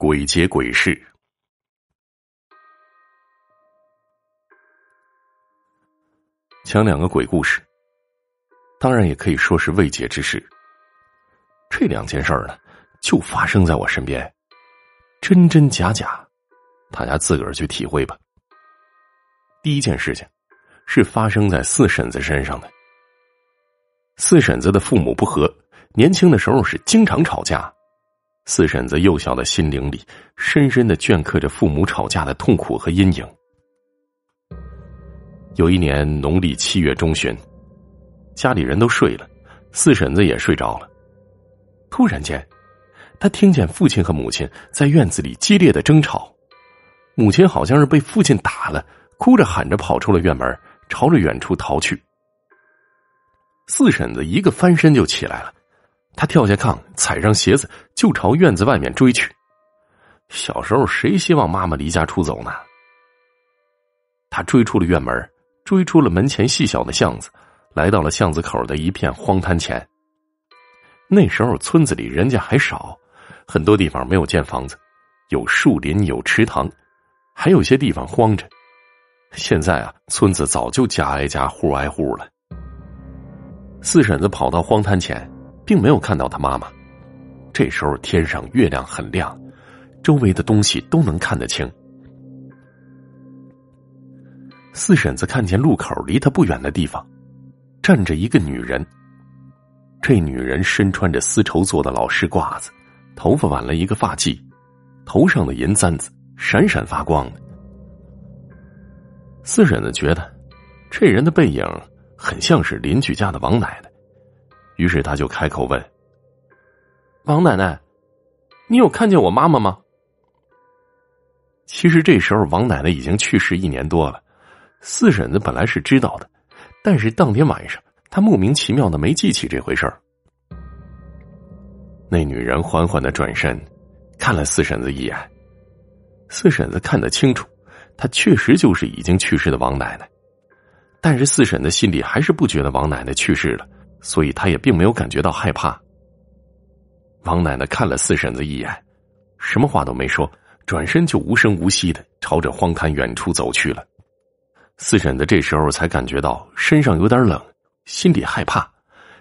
鬼节鬼事，讲两个鬼故事，当然也可以说是未解之事。这两件事儿呢，就发生在我身边，真真假假，大家自个儿去体会吧。第一件事情是发生在四婶子身上的。四婶子的父母不和，年轻的时候是经常吵架。四婶子幼小的心灵里，深深的镌刻着父母吵架的痛苦和阴影。有一年农历七月中旬，家里人都睡了，四婶子也睡着了。突然间，他听见父亲和母亲在院子里激烈的争吵，母亲好像是被父亲打了，哭着喊着跑出了院门，朝着远处逃去。四婶子一个翻身就起来了。他跳下炕，踩上鞋子，就朝院子外面追去。小时候，谁希望妈妈离家出走呢？他追出了院门，追出了门前细小的巷子，来到了巷子口的一片荒滩前。那时候，村子里人家还少，很多地方没有建房子，有树林，有池塘，还有些地方荒着。现在啊，村子早就家挨家，户挨户了。四婶子跑到荒滩前。并没有看到他妈妈。这时候天上月亮很亮，周围的东西都能看得清。四婶子看见路口离他不远的地方，站着一个女人。这女人身穿着丝绸做的老式褂子，头发挽了一个发髻，头上的银簪子闪闪发光的。四婶子觉得，这人的背影很像是邻居家的王奶奶。于是他就开口问：“王奶奶，你有看见我妈妈吗？”其实这时候王奶奶已经去世一年多了，四婶子本来是知道的，但是当天晚上她莫名其妙的没记起这回事儿。那女人缓缓的转身，看了四婶子一眼，四婶子看得清楚，她确实就是已经去世的王奶奶，但是四婶子心里还是不觉得王奶奶去世了。所以，他也并没有感觉到害怕。王奶奶看了四婶子一眼，什么话都没说，转身就无声无息的朝着荒滩远处走去了。四婶子这时候才感觉到身上有点冷，心里害怕，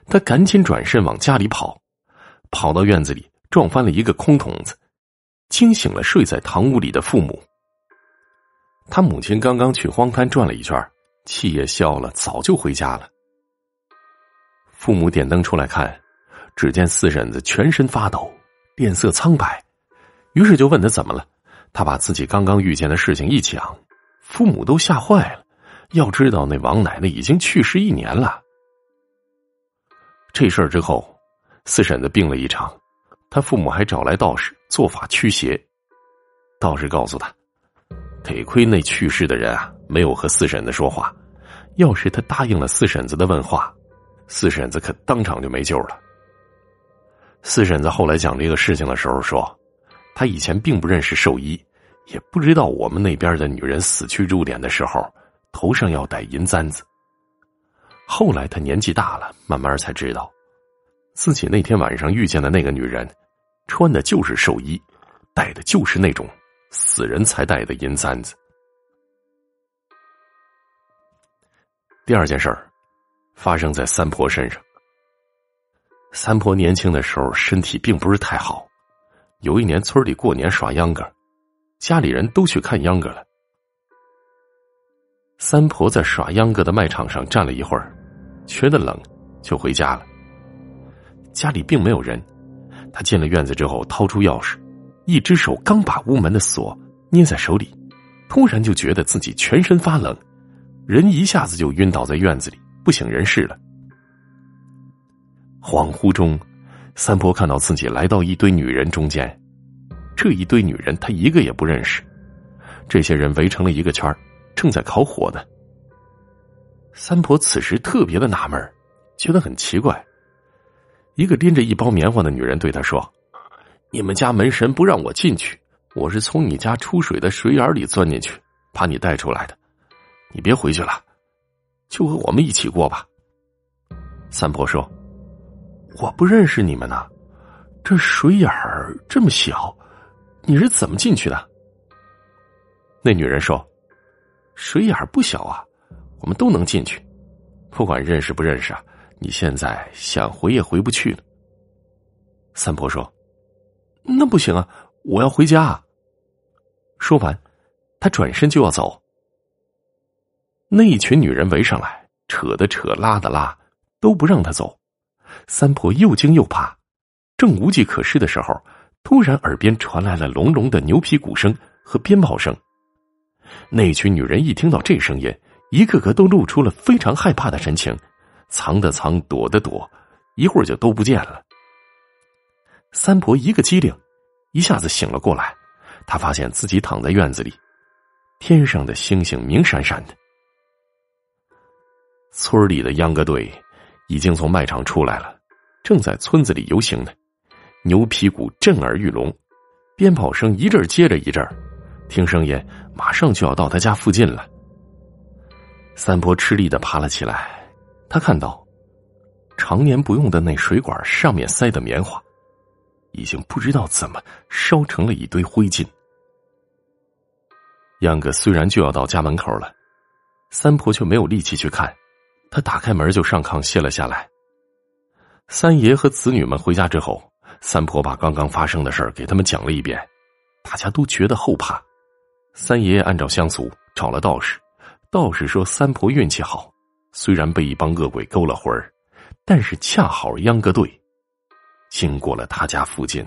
她赶紧转身往家里跑，跑到院子里撞翻了一个空桶子，惊醒了睡在堂屋里的父母。他母亲刚刚去荒滩转了一圈，气也消了，早就回家了。父母点灯出来看，只见四婶子全身发抖，脸色苍白，于是就问他怎么了。他把自己刚刚遇见的事情一讲，父母都吓坏了。要知道，那王奶奶已经去世一年了。这事儿之后，四婶子病了一场，他父母还找来道士做法驱邪。道士告诉他，得亏那去世的人啊没有和四婶子说话，要是他答应了四婶子的问话。四婶子可当场就没救了。四婶子后来讲这个事情的时候说，她以前并不认识寿衣，也不知道我们那边的女人死去入殓的时候头上要戴银簪子。后来她年纪大了，慢慢才知道，自己那天晚上遇见的那个女人，穿的就是寿衣，戴的就是那种死人才戴的银簪子。第二件事儿。发生在三婆身上。三婆年轻的时候身体并不是太好，有一年村里过年耍秧歌，家里人都去看秧歌了。三婆在耍秧歌的卖场上站了一会儿，觉得冷，就回家了。家里并没有人，他进了院子之后，掏出钥匙，一只手刚把屋门的锁捏在手里，突然就觉得自己全身发冷，人一下子就晕倒在院子里。不省人事了。恍惚中，三婆看到自己来到一堆女人中间，这一堆女人她一个也不认识。这些人围成了一个圈正在烤火呢。三婆此时特别的纳闷觉得很奇怪。一个拎着一包棉花的女人对她说：“你们家门神不让我进去，我是从你家出水的水眼里钻进去，把你带出来的。你别回去了。”就和我们一起过吧。三婆说：“我不认识你们呢，这水眼儿这么小，你是怎么进去的？”那女人说：“水眼儿不小啊，我们都能进去，不管认识不认识啊。你现在想回也回不去了。”三婆说：“那不行啊，我要回家。”说完，他转身就要走。那一群女人围上来，扯的扯，拉的拉，都不让他走。三婆又惊又怕，正无计可施的时候，突然耳边传来了隆隆的牛皮鼓声和鞭炮声。那群女人一听到这声音，一个个都露出了非常害怕的神情，藏的藏，躲的躲，一会儿就都不见了。三婆一个机灵，一下子醒了过来，她发现自己躺在院子里，天上的星星明闪闪的。村里的秧歌队已经从卖场出来了，正在村子里游行呢。牛皮鼓震耳欲聋，鞭炮声一阵接着一阵听声音，马上就要到他家附近了。三婆吃力的爬了起来，他看到常年不用的那水管上面塞的棉花，已经不知道怎么烧成了一堆灰烬。秧歌虽然就要到家门口了，三婆却没有力气去看。他打开门就上炕歇了下来。三爷和子女们回家之后，三婆把刚刚发生的事给他们讲了一遍，大家都觉得后怕。三爷爷按照乡俗找了道士，道士说三婆运气好，虽然被一帮恶鬼勾了魂儿，但是恰好秧歌队经过了他家附近。